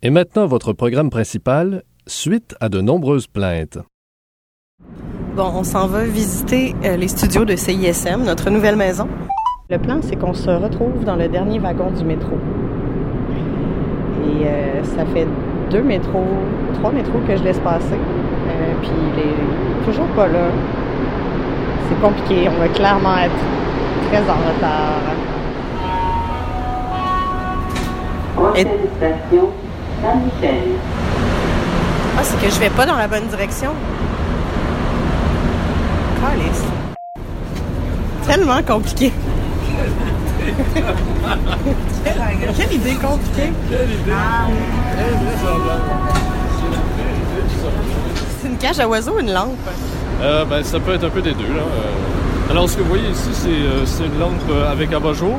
Et maintenant, votre programme principal, suite à de nombreuses plaintes. Bon, on s'en va visiter euh, les studios de CISM, notre nouvelle maison. Le plan, c'est qu'on se retrouve dans le dernier wagon du métro. Et euh, ça fait deux métros, trois métros que je laisse passer. Euh, puis il est toujours pas là. C'est compliqué. On va clairement être très en retard. Station Saint-Michel. Ah, c'est que je vais pas dans la bonne direction. Calice. Tellement compliqué. Quelle idée compliquée. C'est une cage à oiseaux ou une lampe? Euh, ben, ça peut être un peu des deux. Là. Euh, alors, ce que vous voyez ici, c'est, euh, une lampe avec abat-jour,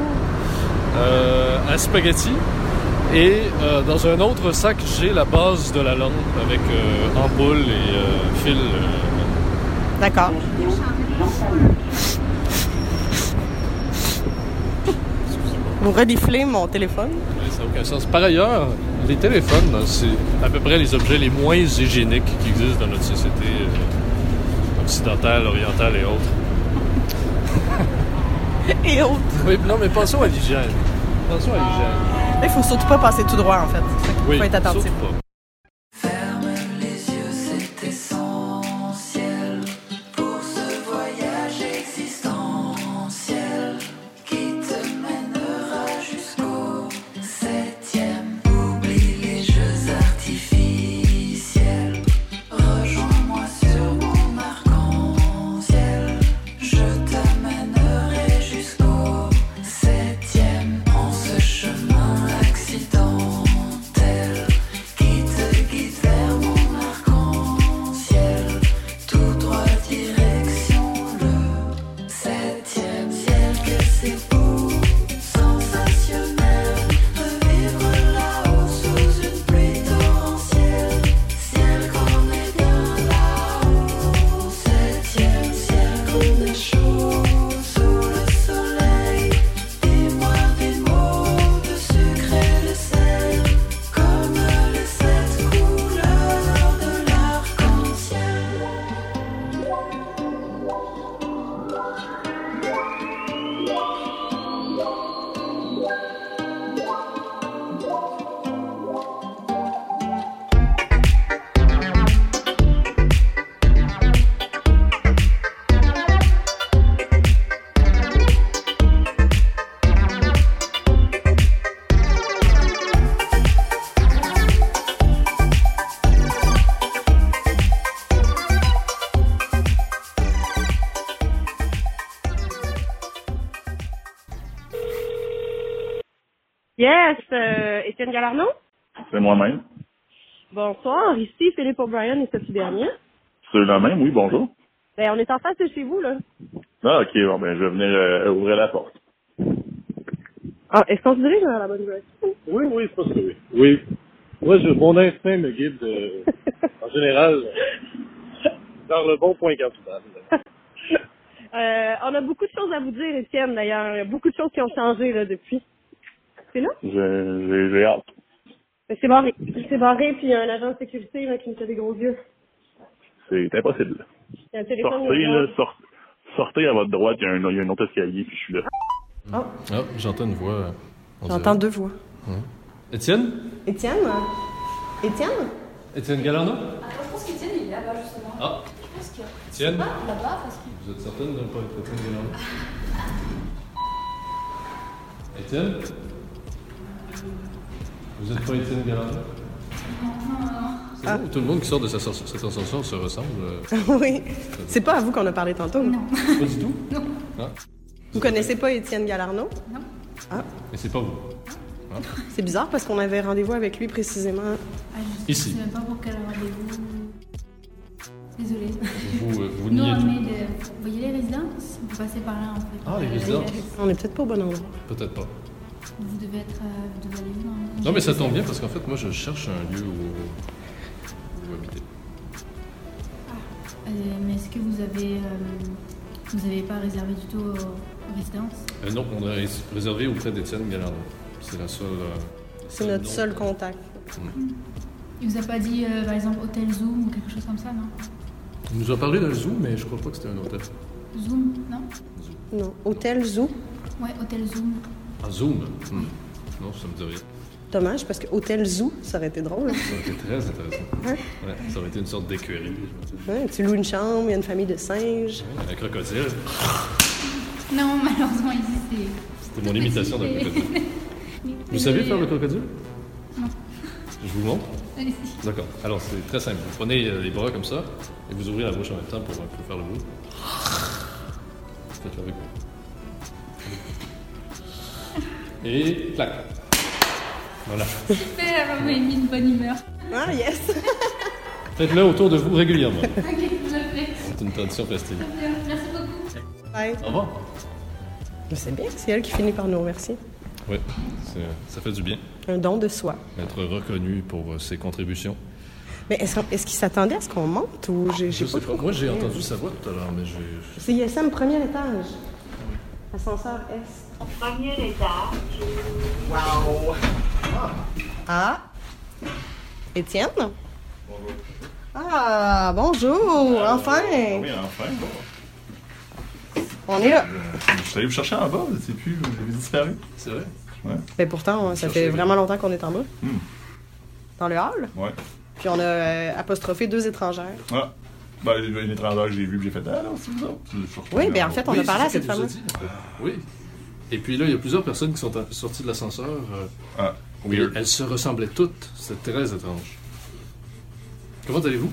euh, à spaghetti. Et euh, dans un autre sac, j'ai la base de la lampe avec euh, ampoule et euh, fil. euh. D'accord. Vous reniflez mon téléphone? Ouais, ça n'a aucun sens. Par ailleurs, les téléphones, c'est à peu près les objets les moins hygiéniques qui existent dans notre société euh, occidentale, orientale et autres. Et autres. Oui, non, mais pensons à l'hygiène. Pensons à l'hygiène. Il faut surtout pas passer tout droit, en fait. Qu'il Oui, faut être attentif. surtout pas. Yes, euh, Étienne Galarno? C'est moi-même. Bonsoir, ici Philippe O'Brien et Sophie Bernier. C'est le même, oui, bonjour. Ben, on est en face de chez vous, là. Ah, ok, bon, ben, je vais venir euh, ouvrir la porte. Ah, est-ce qu'on se dirige dans la bonne direction? Oui, oui, je pense que oui. Oui. Moi, je, mon instinct me guide euh, en général vers le bon point cardinal. Euh, on a beaucoup de choses à vous dire, Étienne, d'ailleurs. Il y a beaucoup de choses qui ont changé, là, depuis. C'est là? J'ai j'ai- hâte. Ben, c'est barré. C'est barré, puis il y a un agent de sécurité, là, qui me fait des gros yeux. C'est impossible. Il y a un téléphone. Sortez, là, sort- sortez à votre droite, il y, a un, il y a un autre escalier, puis je suis là. Ah, j'entends une voix. J'entends deux voix. Étienne? Étienne? Étienne? Étienne Galarno? Je pense qu'Étienne il est là-bas justement. Ah, Je pense qu'il Étienne? là-bas parce que Vous êtes certaine de ne pas être Étienne Galarno? Étienne? Vous êtes pas Étienne Galarno? C'est bon, tout le monde qui sort de sa- cette ascension se ressemble. euh, oui. C'est pas à vous qu'on a parlé tantôt. non. Pas du tout? Non. Ah, Vous connaissez pas Étienne Galarno? Non. mais c'est pas vous. C'est bizarre parce qu'on avait rendez-vous avec lui précisément. Ah, je Ici. sais même pas pour quel rendez-vous. Désolée. Vous, euh, vous Nous on est de... Vous voyez les résidences? Vous passez par là en fait. Ah, les résidences. On est peut-être pas au bon endroit. Peut-être pas. Vous devez être. euh, Vous devez aller Non, mais ça tombe bien parce qu'en fait, moi, je cherche un lieu où, où habiter. Euh, mais est-ce que vous avez. euh, Vous n'avez pas réservé du tout aux, résidences? Euh, non, on a rés- réservé auprès d'Étienne Galardo. C'est la seule, euh, C'est notre seul contact. Il vous a pas dit, euh, par exemple, hôtel Zoom ou quelque chose comme ça, non? Il nous a parlé d'un Zoom, mais je crois pas que c'était un hôtel. Zoom, non? Non. Hôtel Zoo. Ouais, hôtel Zoom. Un Zoom Hmm. Non, ça me dit rien. Dommage, parce que Hôtel Zoo, ça aurait été drôle. Ça aurait été très intéressant. Ouais, ça aurait été une sorte d'écurie. Ouais, tu loues une chambre, il y a une famille de singes. Un crocodile. Non, malheureusement, ici, c'est. C'était mon imitation d'un crocodile. Vous savez faire le crocodile? Non. Je vous montre Allez-y. D'accord. Alors, c'est très simple. Vous prenez euh, les bras comme ça et vous ouvrez la bouche en même temps pour, euh, pour faire le bruit. Faites-le avec moi. Et clac. Voilà. Super, vous m'avez mis une bonne humeur. Ah, yes! Faites-le autour de vous régulièrement. Ok, je le fais. C'est une tradition festive. Merci beaucoup. Bye. Au revoir. C'est bien, c'est elle qui finit par nous remercier. Oui, ça fait du bien Un don de soi. d'être reconnu pour euh, ses contributions. Mais est-ce qu'il s'attendait à ce qu'on monte ou j'ai Je j'ai sais pas pas. Moi, j'ai entendu sa voix tout à l'heure, mais j'ai. C'est ISM premier étage. Ascenseur S. Premier étage. Ah. Étienne? Ah, bonjour, enfin. Oui, enfin. On est là. Je suis allé vous chercher en bas, je sais plus, vous avez disparu. C'est vrai? Mais pourtant, ça fait vraiment longtemps qu'on est en bas. Hmm. Dans le hall. Ouais. Puis on a euh, apostrophé deux étrangères. Ah. Ben, une étrangère que j'ai vue, puis j'ai fait Ah non, c'est vous autres. Oui, bien en bas. fait, on Oui, a parlé à c'est cette ça qu'elle femme. nous a dit. Oui. Et puis là, il y a plusieurs personnes qui sont en- sorties de l'ascenseur. euh, Ah, elles se ressemblaient toutes. C'était très étrange. Comment allez-vous?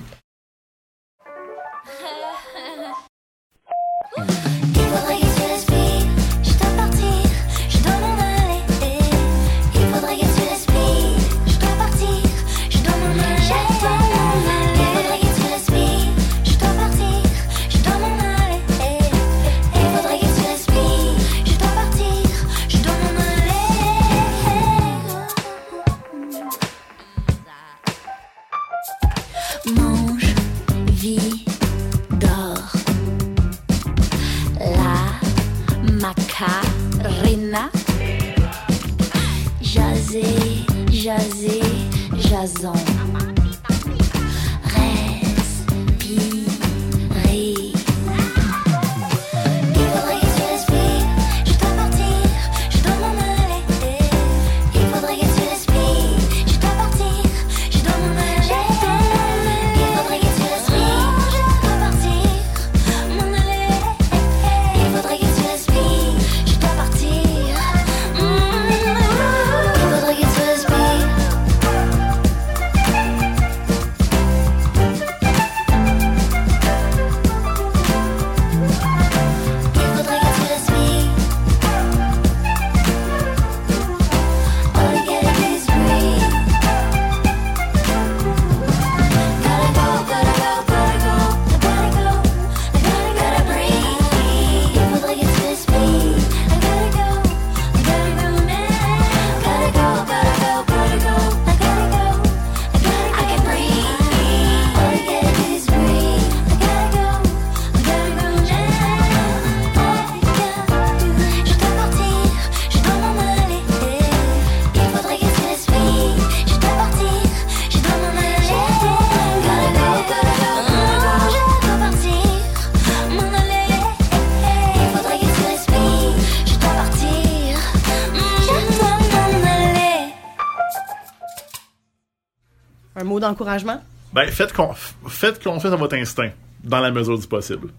Mot d'encouragement? Ben, faites, con- faites confiance à votre instinct, dans la mesure du possible.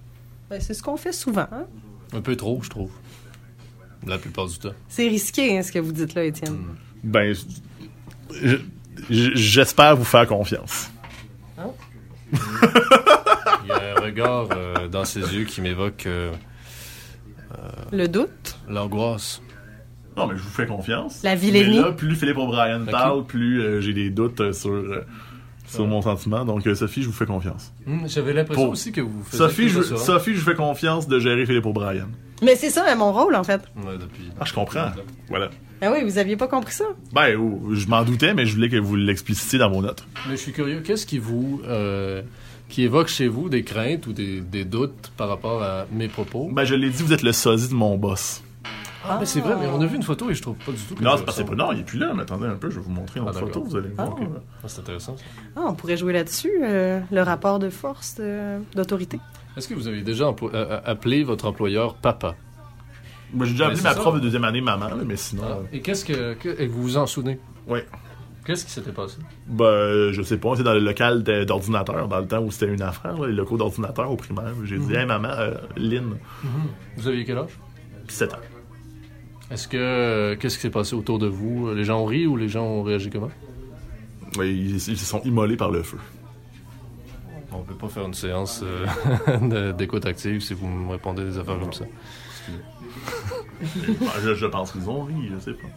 Ben, c'est ce qu'on fait souvent. hein? Un peu trop, je trouve. La plupart du temps. C'est risqué, hein, ce que vous dites là, Étienne. Ben, je- je- j'espère vous faire confiance. Il y a un regard euh, dans ses yeux qui m'évoque euh, Le doute. l'angoisse. Non, mais je vous fais confiance. La Mais vilainie. là, plus Philippe O'Brien Ok. parle, plus euh, j'ai des doutes euh, sur, euh, sur mon sentiment. Donc, euh, Sophie, je vous fais confiance. Hmm, J'avais l'impression Pour- aussi que vous faisiez Sophie je. Sophie, je vous fais confiance de gérer Philippe O'Brien. Mais c'est ça, mon rôle, en fait. Ouais, depuis. Ah, je comprends. Voilà. Ah oui, vous aviez pas compris ça? Ben, je m'en doutais, mais je voulais que vous l'explicitiez dans vos notes. Mais je suis curieux, qu'est-ce qui vous. euh, qui évoque chez vous des craintes ou des, des doutes par rapport à mes propos? Ben, je l'ai dit, vous êtes le sosie de mon boss. Ah, mais c'est vrai, mais on a vu une photo et je trouve pas du tout que Non, c'est parce que c'est pas. ressemble. Non, il est plus là, mais attendez un peu, je vais vous montrer une Ah, autre photo, vous allez voir. Ah. que- Ah, c'est intéressant. ça. Ah, on pourrait jouer là-dessus, euh, le rapport de force euh, d'autorité. Est-ce que vous avez déjà euh, appelé votre employeur papa? Moi, j'ai déjà appelé ma ça. prof de deuxième année maman, là, mais sinon. Et qu'est-ce que, que- et vous vous en souvenez? Oui. Qu'est-ce qui s'était passé? Ben, je sais pas, c'est dans le local de- d'ordinateur, dans le temps où c'était une affaire, là, les locaux d'ordinateur au primaire. J'ai dit, hey maman, euh, Lynn, Vous aviez quel âge? 7 ans. Est-ce que euh, qu'est-ce qui s'est passé autour de vous? Les gens ont ri ou les gens ont réagi comment? Ouais, ils, ils se sont immolés par le feu. On peut pas faire une séance euh, d'écoute active si vous me répondez des affaires comme ça. Ben, je, je pense qu'ils ont ri, je sais pas.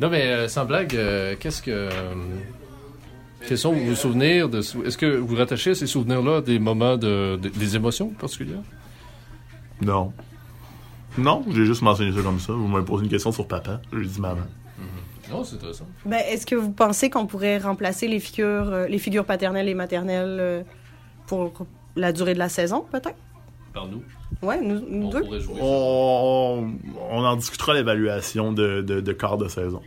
Non, mais euh, sans blague, euh, qu'est-ce que. quels sont vos souvenirs de. sou- Est-ce que vous rattachez à ces souvenirs-là des moments de, de- des émotions particulières? Non. Non, j'ai juste mentionné ça comme ça. Vous m'avez posé une question sur papa. J'ai dit maman. Non, c'est intéressant. Ben, est-ce que vous pensez qu'on pourrait remplacer les figures, euh, les figures paternelles et maternelles euh, pour la durée de la saison, peut-être? Par nous. Ouais, nous, nous On deux. pourrait jouer. ça. On, on en discutera l'évaluation de, de, de quart de saison.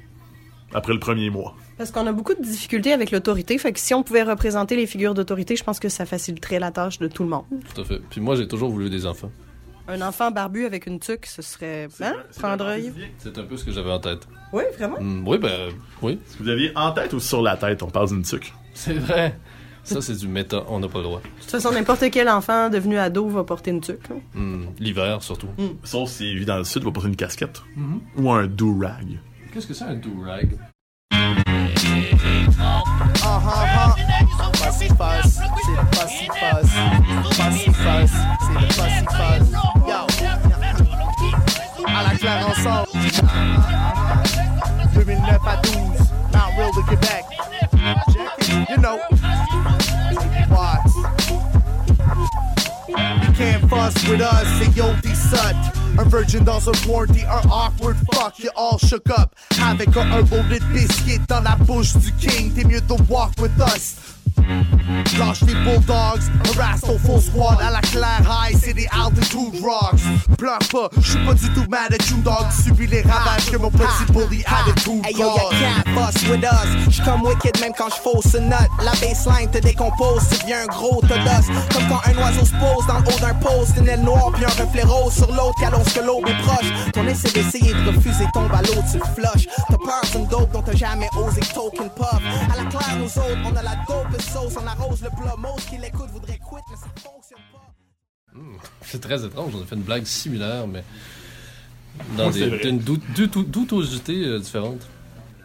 Après le premier mois. Parce qu'on a beaucoup de difficultés avec l'autorité. Fait que si on pouvait représenter les figures d'autorité, je pense que ça faciliterait la tâche de tout le monde. Tout à fait. Puis moi, j'ai toujours voulu des enfants. Un enfant barbu avec une tuque, ce serait. Hein? Prendriez- C'est un peu ce que j'avais en tête. Oui, vraiment? Hmm, oui, ben, oui. Que vous aviez en tête ou sur la tête, on parle d'une tuque? C'est vrai. Ça, c'est du méta. On n'a pas le droit. De toute façon, n'importe quel enfant devenu ado va porter une tuque. hein. Hmm, L'hiver, surtout. Sauf s'il vit dans le sud, il va porter une casquette. Ou un do-rag. Qu'est-ce que c'est un do-rag? Fussy Fuzz, c'est le Fussy Fuzz. Fussy Fuzz, c'est le Fussy Fuzz. Yo, à la claire ensemble. 2009 à 12, Mount Real de Québec. Check you know. Why? You can't fuss with us, c'est yo des sut. Un virgin dans un warranty, un awkward fuck, you all shook up. Avec un, un bowl biscuit dans la bouche du king, t'es mieux de walk with us. Lâche les bulldogs, harass ton full squad à la claire high, c'est des altitude rocks. Pleure pas, j'suis pas du tout mad at you dog, subis les ravages que mon petit bully attitude Hey yo, ya can't fuss with us. J'suis comme wicked même quand j'fausse une note. La baseline te décompose, tu deviens un gros todos. Comme quand un oiseau se pose dans le haut d'un poste, une aile noire puis un reflet rose sur l'autre, qu'allonge que l'aube est proche. Ton essai d'essayer de refuser tombe à l'eau, tu le flushes. T'as peur d'une dope dont t'as jamais osé token puff. À la claire, nous autres, on a la dope sauce, on arrose le plat. Most qui l'écoute voudrait quit, mais ça fonctionne pas. C'est très étrange. On a fait une blague similaire, mais dans Oui, des, dou- doutou- doutosité euh, différente.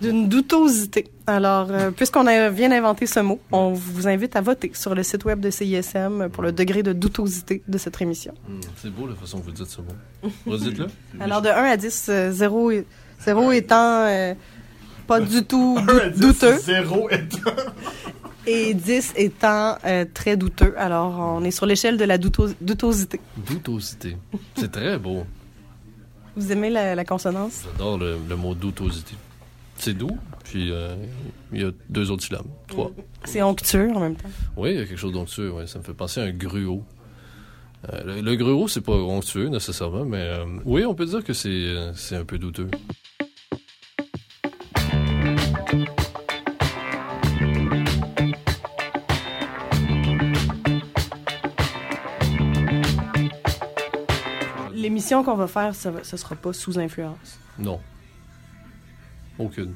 D'une doutosité. Alors, euh, puisqu'on a- vient d'inventer ce mot, on vous invite à voter sur le site web de CISM pour le degré de doutosité de cette émission. Hmm, C'est beau la façon que vous dites ce mot. Redites-le. Alors, de 1 à 10, euh, 0, est- 0 étant euh, pas du tout dou- Un à dix, douteux Zéro étant. et 10 étant euh, très douteux. Alors, on est sur l'échelle de la douto- doutosité. Doutosité. C'est très beau. Vous aimez la, la consonance? J'adore le, le mot doutosité. C'est doux, puis euh, il y a deux autres syllabes. Trois. C'est onctueux en même temps. Oui, il y a quelque chose d'onctueux. Ouais. Ça me fait penser à un gruau. Euh, le, le gruau, c'est pas onctueux nécessairement, mais oui, on peut dire que c'est c'est un peu douteux. L'émission qu'on va faire, ça, ce sera pas sous influence. Non. Aucune.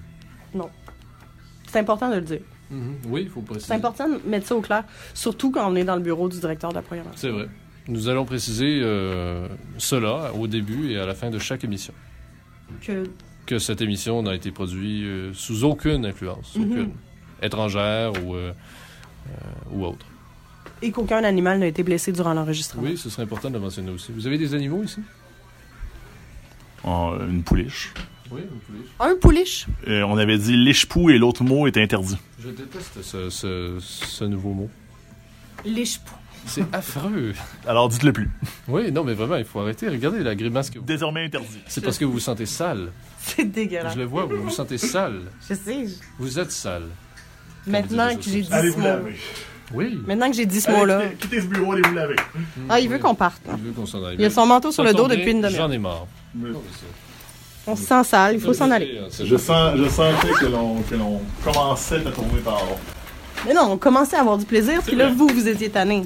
C'est important de le dire. Mhm. Oui, il faut préciser. C'est important de mettre ça au clair, surtout quand on est dans le bureau du directeur de la programmation. C'est vrai. Nous allons préciser euh, cela au début et à la fin de chaque émission. Que Que cette émission n'a été produite euh, sous aucune influence, Mhm. aucune. Étrangère ou, euh, ou autre. Et qu'aucun animal n'a été blessé durant l'enregistrement. Oui, ce serait important de le mentionner aussi. Vous avez des animaux ici? Oh, une pouliche. Oui, une pouliche. Un pouliche. Euh, on avait dit liche-pou et l'autre mot est interdit. Je déteste ce, ce- ce nouveau mot. Lichepou. C'est affreux. Alors dites-le plus. Oui, non, mais vraiment, il faut arrêter. Regardez la grimace que vous... Désormais interdit. C'est parce que vous vous sentez sale. C'est dégueulasse. Je le vois, vous vous sentez sale. Je sais. je- Vous êtes sale. Maintenant que j'ai dit Allez vous laver? Oui. Maintenant que j'ai dit ce mot-là. quittez, ce bureau, allez vous laver? Ah, il veut qu'on parte. Il veut qu'on s'en aille. Il a son manteau sur le dos depuis une demi-heure. J'en ai marre. Mais- Non, mais c'est- On se sent sale, il faut s'en aller. Je, sens, je sentais que l'on, que l'on commençait à tourner par là. Mais non, on commençait à avoir du plaisir, puis là, vous, vous étiez tannés.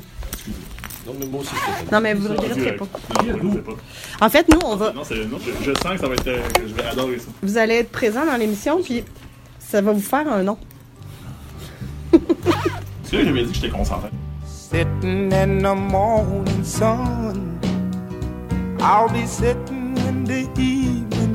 Non, mais moi aussi, je Non, mais vous ne regretterez Direct. pas. Non, je sais pas. En fait, nous, on va, Non, c'est, non, je, je sens que ça va être. euh, que je vais adorer ça. vous allez être présents dans l'émission, puis ça va vous faire un nom. C'est là que j'avais dit que j'étais concentré. Sitting in the morning sun. I'll be sitting when the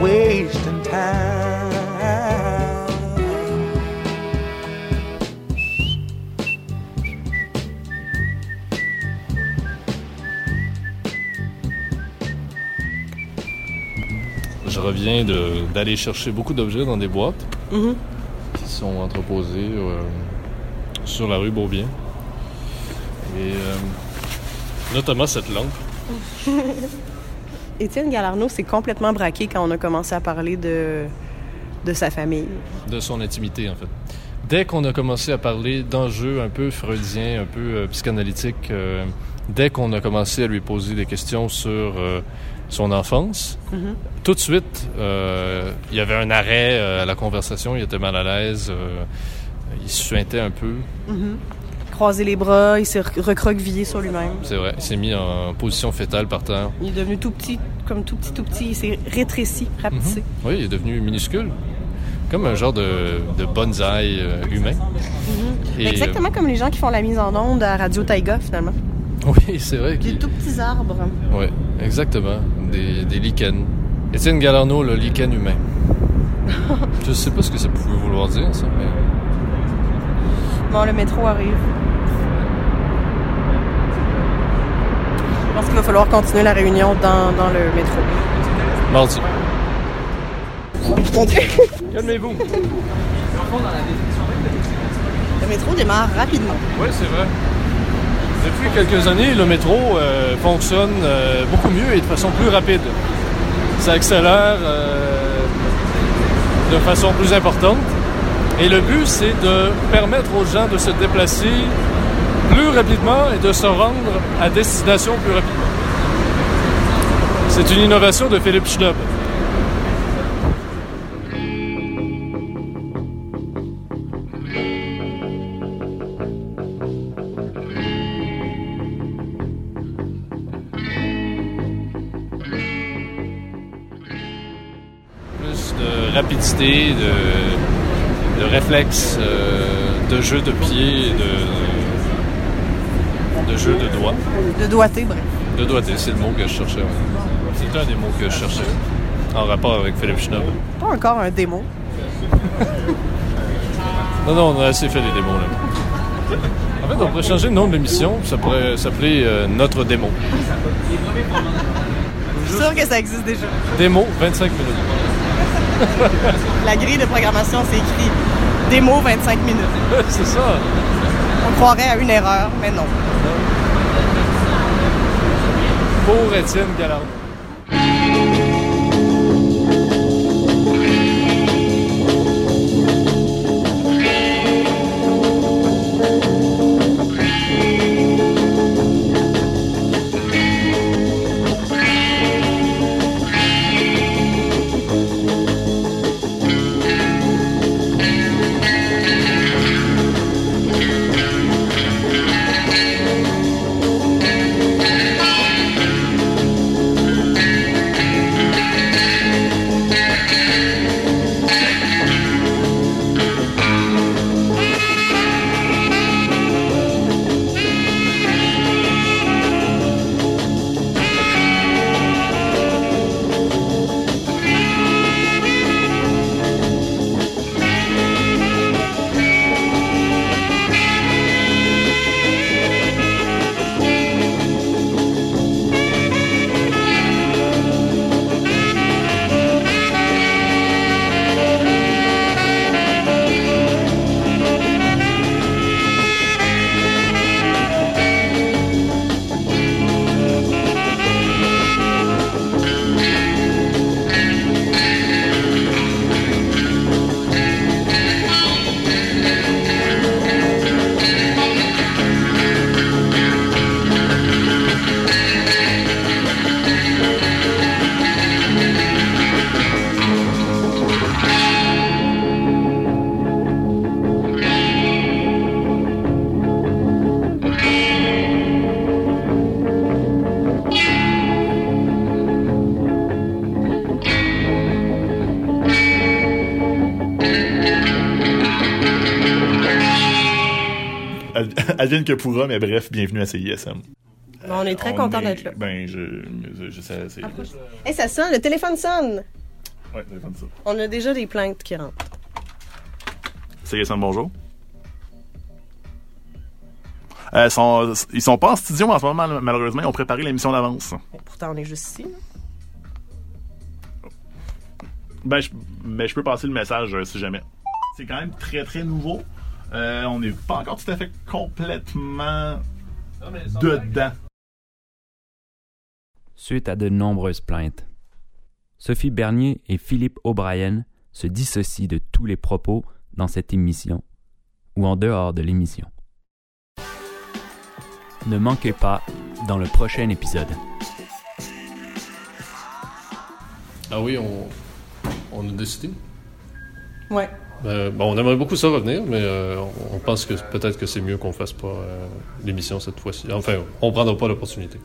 wasting time. Je reviens de- d'aller chercher beaucoup d'objets dans des boîtes Mhm. qui sont entreposées euh, sur la rue Beaubien. Et euh, notamment cette lampe. Étienne Galarno s'est complètement braqué quand on a commencé à parler de, de sa famille. de son intimité, en fait. Dès qu'on a commencé à parler d'enjeux un peu freudiens, un peu euh, psychanalytiques, euh, dès qu'on a commencé à lui poser des questions sur euh, son enfance, Mhm. tout de suite, euh, il y avait un arrêt à la conversation, il était mal à l'aise, il se suintait un peu, Mhm. Croiser les bras, il s'est rec- recroquevillé sur lui-même. c'est vrai. Il s'est mis en position fétale par terre. Il est devenu tout petit, comme tout petit, tout petit. Il s'est rétréci, rapetissé. Mhm. Oui, il est devenu minuscule, comme un genre de, de bonsaï euh, humain. Et, euh, Exactement comme les gens qui font la mise en onde à Radio Taïga, finalement. oui, c'est vrai. Des tout petits arbres. Oui, exactement. Des, des lichens. Étienne Galarno, le lichen humain. Je sais pas ce que ça pouvait vouloir dire, ça, mais... Bon, le métro arrive. Pense qu'il va falloir continuer la réunion dans, dans le métro. Mardi. Calmez-vous. Le métro démarre rapidement. Oui, c'est vrai. Depuis quelques années, le métro euh, fonctionne euh, beaucoup mieux et de façon plus rapide. Ça accélère euh, de façon plus importante. Et le but, c'est de permettre aux gens de se déplacer plus rapidement et de se rendre à destination plus rapidement. C'est une innovation de Philippe Schnob. Plus de rapidité, de, de réflexe, euh, de jeu de pied, de, de jeu de doigts. De doigté, bref. De doigté, c'est le mot que je cherchais. C'est un des mots que je cherchais en rapport avec Philippe Schnob. Pas encore un démo. Non, non, on a assez fait des démos là. En fait, on pourrait changer le nom de l'émission, ça pourrait s'appeler euh, Notre démo. Je suis sûre que ça existe déjà. Démo, 25 minutes. La grille de programmation, c'est écrit démo 25 minutes. C'est ça. On croirait à une erreur, mais non. Pour Étienne Galland. Advienne que pourra, mais bref, bienvenue à CISM. on est très On content d'être là. Ben, je, je, je sais, c'est... Et ça sonne, le téléphone sonne. Ouais, comme ça. On a déjà des plaintes qui rentrent. CISM, bonjour. Euh, sont, ils sont pas en studio en ce moment, mal- malheureusement. Ils ont préparé l'émission d'avance. Pourtant, on est juste ici. Ben, je, ben, je peux passer le message euh, si jamais. C'est quand même très, très nouveau. Euh, on n'est pas encore tout à fait complètement dedans. Suite à de nombreuses plaintes, Sophie Bernier et Philippe O'Brien se dissocient de tous les propos dans cette émission ou en dehors de l'émission. Ne manquez pas dans le prochain épisode. Ah oui, on, on a décidé. Ouais. Euh, bon, on aimerait beaucoup ça revenir, mais euh, on, pense que peut-être que c'est mieux qu'on fasse pas euh, l'émission cette fois-ci. Enfin, on prendra pas l'opportunité.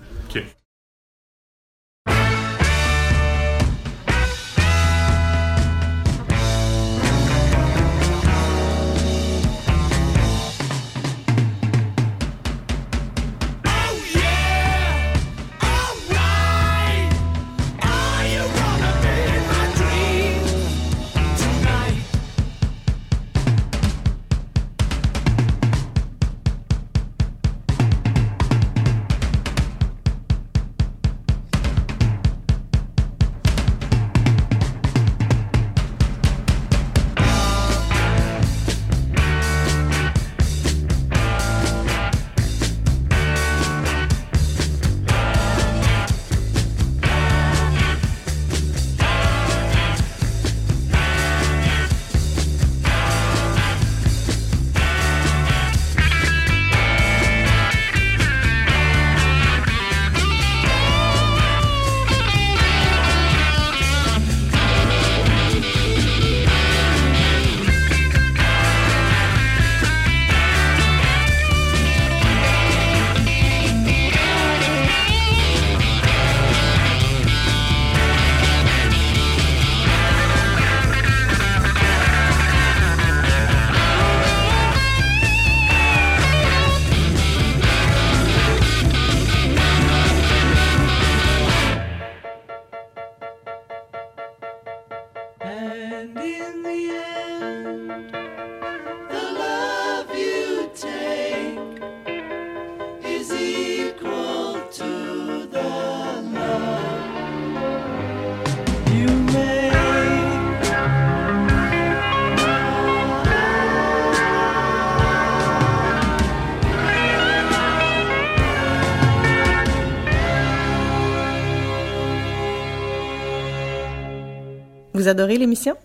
Vous adorez l'émission?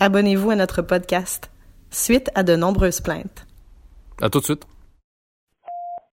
Abonnez-vous à notre podcast. Suite à de nombreuses plaintes. À tout de suite.